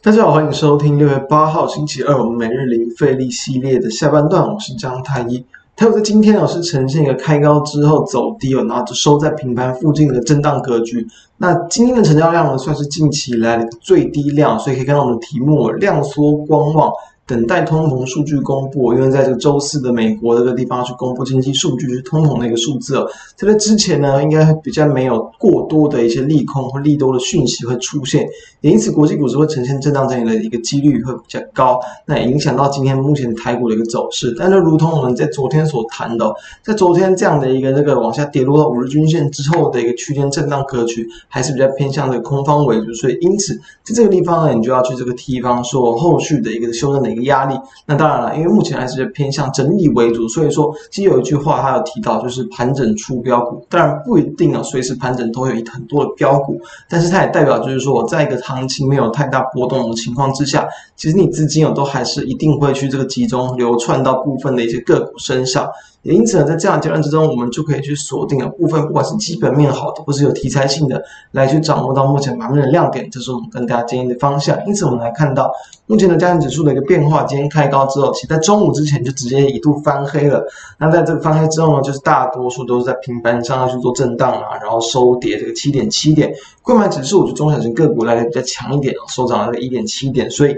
大家好，欢迎收听六月八号星期二我们每日零费力系列的下半段，我是张太一。台股在今天呢是呈现一个开高之后走低了，然后就收在平盘附近的震荡格局。那今天的成交量呢算是近期以来的最低量，所以可以看到我们的题目量缩观望。等待通膨数据公布，因为在这个周四的美国这个地方去公布经济数据，是通膨的一个数字哦。在这之前呢，应该比较没有过多的一些利空或利多的讯息会出现，也因此国际股市会呈现震荡整理的一个几率会比较高，那也影响到今天目前台股的一个走势。但是，如同我们在昨天所谈的，在昨天这样的一个这个往下跌落到五日均线之后的一个区间震荡格局，还是比较偏向的空方为主，所以因此在这个地方呢，你就要去这个地方说后续的一个修正的一个。压力，那当然了，因为目前还是偏向整理为主，所以说其实有一句话，他有提到，就是盘整出标股，当然不一定啊，随时盘整都有一很多的标股，但是它也代表就是说我，在一个行情没有太大波动的情况之下，其实你资金啊都还是一定会去这个集中流窜到部分的一些个股身上。也因此呢，在这样阶段之中，我们就可以去锁定了部分，不管是基本面好的，或是有题材性的，来去掌握到目前盘面的亮点，这是我们跟大家建议的方向。因此，我们来看到目前的加权指数的一个变化，今天开高之后，其实在中午之前就直接一度翻黑了。那在这个翻黑之后呢，就是大多数都是在平盘上去做震荡啊，然后收跌这个七点七点。柜买指数就中小型个股来的比较强一点，收涨了个一点七点，所以。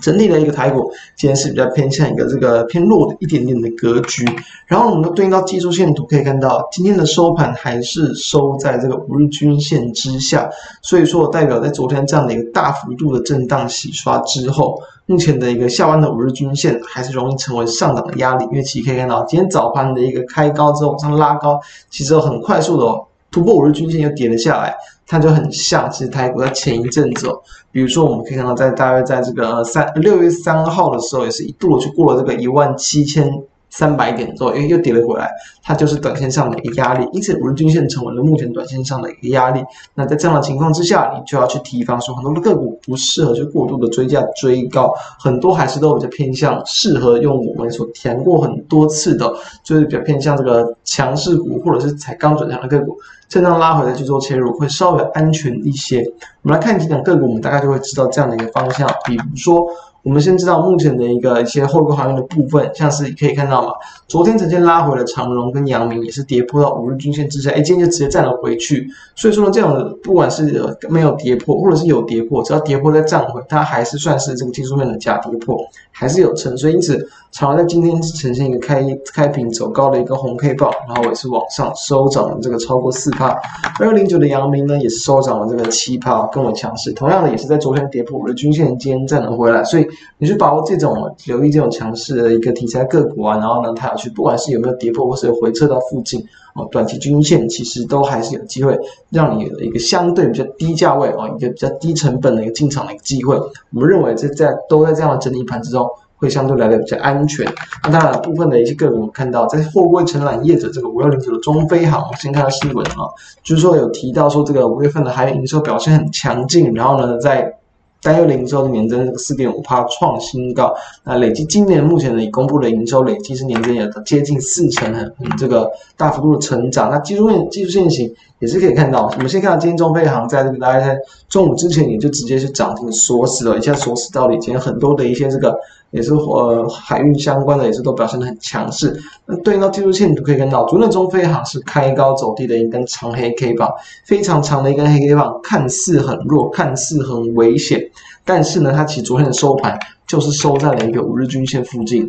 整体的一个台股，今天是比较偏向一个这个偏弱的一点点的格局。然后我们都对应到技术线图，可以看到今天的收盘还是收在这个五日均线之下，所以说代表在昨天这样的一个大幅度的震荡洗刷之后，目前的一个下弯的五日均线还是容易成为上涨的压力。因为其实可以看到今天早盘的一个开高之后往上拉高，其实很快速的哦。突破五日均线又跌了下来，它就很像，其实台股在前一阵子哦，比如说我们可以看到，在大约在这个三六月三号的时候，也是一度的去过了这个一万七千。三百点左右，又跌了回来，它就是短线上的一个压力，因此五日均线成为了目前短线上的一个压力。那在这样的情况之下，你就要去提防说，很多的个股不适合去过度的追价追高，很多还是都比较偏向适合用我们所谈过很多次的，就是比较偏向这个强势股或者是才刚转强的个股，震荡拉回来去做切入，会稍微安全一些。我们来看几档个股，我们大概就会知道这样的一个方向，比如说。我们先知道目前的一个一些货柜航运的部分，像是可以看到嘛，昨天直接拉回了长荣跟阳明，也是跌破到五日均线之下，哎，今天就直接站了回去。所以说呢，这种不管是没有跌破，或者是有跌破，只要跌破再站回，它还是算是这个技术面的假跌破，还是有成。所以因此，长荣在今天呈现一个开开平走高的一个红 K 棒，然后也是往上收涨了这个超过四趴。二零九的阳明呢，也是收涨了这个七趴，更为强势。同样的，也是在昨天跌破五日均线，今天站了回来，所以。你去把握这种留意这种强势的一个题材个股啊，然后呢，它要去不管是有没有跌破，或是有回撤到附近哦，短期均线其实都还是有机会让你有一个相对比较低价位哦，一个比较低成本的一个进场的一个机会。我们认为这在都在这样的整理盘之中，会相对来的比较安全。那当然，部分的一些个股我们看到，在货柜承揽业者这个五六零九的中飞航，我先看到新闻啊，就是说有提到说这个五月份的海运营收表现很强劲，然后呢，在单月零售的年增四点五趴创新高，那累计今年目前的已公布的营收累计是年增也接近四成，很很这个大幅度的成长。那技术面技术线型也是可以看到，我们先看到今天中飞航在这个大概在中午之前也就直接是涨停锁死了，一下锁死到了以前很多的一些这个。也是呃海运相关的也是都表现得很强势。那对应到技术线图可以看到，昨天中飞航是开高走低的一根长黑 K 棒，非常长的一根黑 K 棒，看似很弱，看似很危险，但是呢，它其实昨天的收盘就是收在了一个五日均线附近。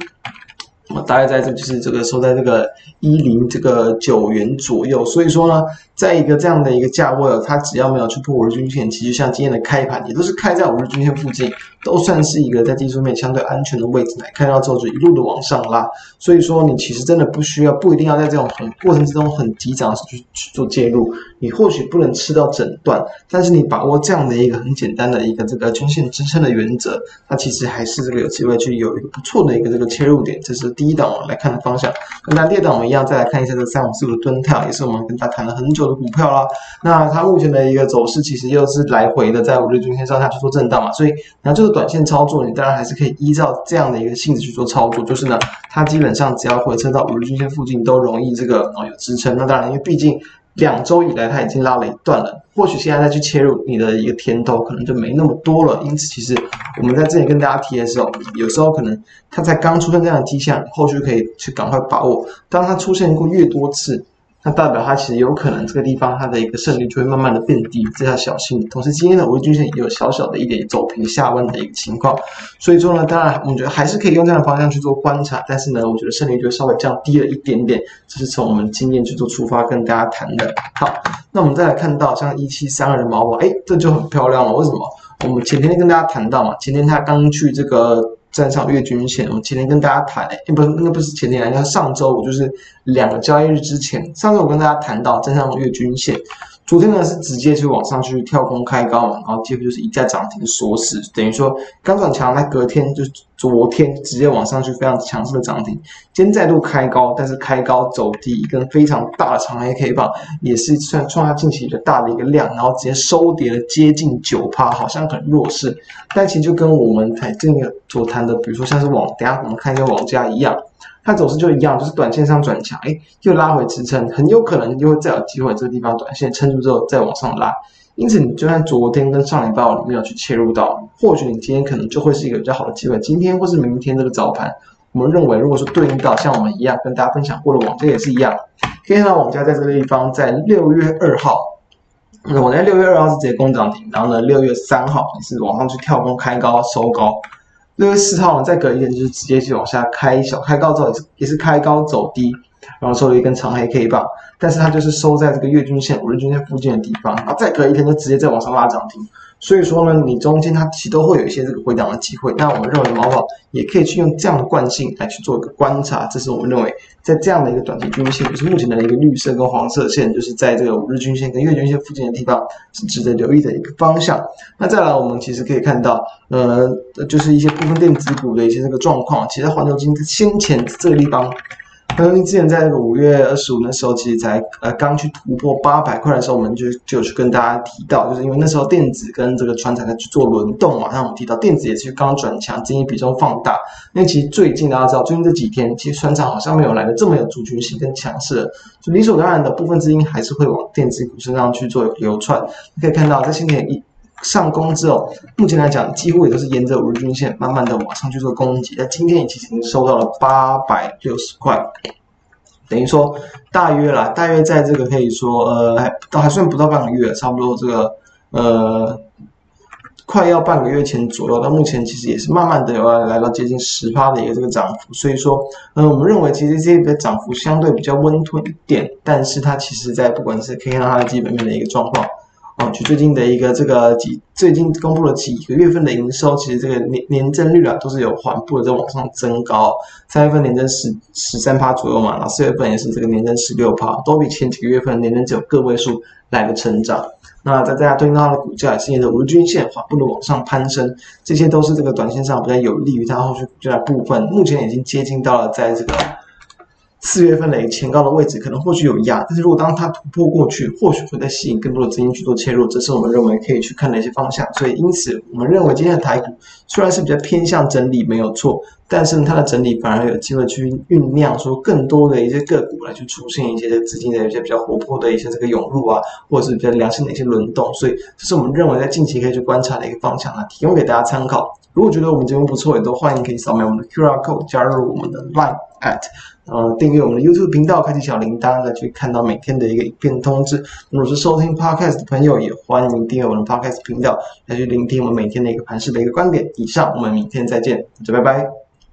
我大概在这就是这个收在这个一零这个九元左右，所以说呢，在一个这样的一个价位，它只要没有去破五日均线，其实像今天的开盘也都是开在五日均线附近，都算是一个在技术面相对安全的位置来看到之后就一路的往上拉，所以说你其实真的不需要不一定要在这种很过程之中很急涨去去做介入，你或许不能吃到整段，但是你把握这样的一个很简单的一个这个均线支撑的原则，它其实还是这个有机会去有一个不错的一个这个切入点，这是。第一档我们来看的方向，那第二档我们一样，再来看一下这三五四五的蹲跳，也是我们跟大家谈了很久的股票啦。那它目前的一个走势，其实又是来回的在五日均线上下去做震荡嘛，所以然后这个短线操作，你当然还是可以依照这样的一个性质去做操作，就是呢，它基本上只要回撤到五日均线附近，都容易这个哦有支撑。那当然，因为毕竟两周以来它已经拉了一段了，或许现在再去切入你的一个甜头可能就没那么多了。因此，其实我们在这里跟大家提的时候，有时候可能它才刚出现这样的迹象，后续可以去赶快把握。当它出现过越多次。那代表它其实有可能这个地方它的一个胜率就会慢慢的变低，这要小心。同时，今天的五日均线也有小小的一点走平下弯的一个情况，所以说呢，当然我们觉得还是可以用这样的方向去做观察，但是呢，我觉得胜率就稍微降低了一点点，这是从我们经验去做出发跟大家谈的。好，那我们再来看到像一七三二的毛毛，哎，这就很漂亮了。为什么？我们前天跟大家谈到嘛，前天他刚去这个。站上月均线，我前天跟大家谈，那不是，那不是前天来，那上周五就是两个交易日之前，上周我跟大家谈到站上月均线。昨天呢是直接就往上去跳空开高嘛，然后几乎就是一再涨停锁死，等于说刚转强，那隔天就昨天直接往上去非常强势的涨停，今天再度开高，但是开高走低，一根非常大的长黑 K 棒，也是算创下近期一个大的一个量，然后直接收跌了接近九趴，好像很弱势，但其实就跟我们台这个所谈的，比如说像是网，等下我们看一下网价一样。它走势就一样，就是短线上转强，哎，又拉回支撑，很有可能又会再有机会这个地方短线撑住之后再往上拉。因此，你就算昨天跟上礼拜没有去切入到，或许你今天可能就会是一个比较好的机会。今天或是明天这个早盘，我们认为如果说对应到像我们一样跟大家分享过的网家也是一样，可以看到网家在这个地方在六月二号，那我在六月二号是直接攻涨停，然后呢六月三号是往上去跳空开高收高。六月四号呢，再隔一天就是直接就往下开小开高之后也是也是开高走低，然后收了一根长黑 K 棒，但是它就是收在这个月均线、五日均线附近的地方，然后再隔一天就直接再往上拉涨停。所以说呢，你中间它其实都会有一些这个回档的机会。那我们认为毛宝也可以去用这样的惯性来去做一个观察，这是我们认为在这样的一个短期均线，就是目前的一个绿色跟黄色线，就是在这个五日均线跟月均线附近的地方是值得留意的一个方向。那再来，我们其实可以看到，呃，就是一些部分电子股的一些这个状况，其实环球晶先前这个地方。可能之前在那个五月二十五那时候，其实才呃刚去突破八百块的时候，我们就就有去跟大家提到，就是因为那时候电子跟这个传产在去做轮动嘛，那我们提到电子也是刚转强，经济比重放大。那其实最近大家知道，最近这几天其实传产好像没有来的这么有族群性跟强势，就理所当然的部分资金还是会往电子股身上去做流窜。可以看到在今天一。上攻之后，目前来讲几乎也都是沿着五日均线慢慢的往上去做攻击。那今天也其实已经收到了八百六十块，等于说大约啦，大约在这个可以说呃还都还算不到半个月，差不多这个呃快要半个月前左右。到目前其实也是慢慢的有要来到接近十趴的一个这个涨幅。所以说，嗯、呃，我们认为其实这个涨幅相对比较温吞一点，但是它其实在不管是可以看它的基本面的一个状况。哦，就最近的一个这个几最近公布了几个月份的营收，其实这个年年增率啊都是有缓步的在往上增高。三月份年增十十三趴左右嘛，然后四月份也是这个年增十六趴，都比前几个月份年增只有个位数来的成长。那在大家对应到它的股价也是沿着五均线缓步的往上攀升，这些都是这个短线上比较有利于它后续股价的部分。目前已经接近到了在这个。四月份的一个前高的位置可能或许有压，但是如果当它突破过去，或许会再吸引更多的资金去做切入，这是我们认为可以去看的一些方向。所以因此，我们认为今天的台股虽然是比较偏向整理没有错，但是它的整理反而有机会去酝酿说更多的一些个股来去出现一些资金的一些比较活泼的一些这个涌入啊，或者是比较良性的一些轮动。所以这是我们认为在近期可以去观察的一个方向啊，提供给大家参考。如果觉得我们节目不错，也都欢迎可以扫描我们的 QR code 加入我们的 Line at。呃，订阅我们的 YouTube 频道，开启小铃铛，来去看到每天的一个影片通知。如果是收听 Podcast 的朋友，也欢迎订阅我们的 Podcast 频道，来去聆听我们每天的一个盘势的一个观点。以上，我们明天再见，就拜拜。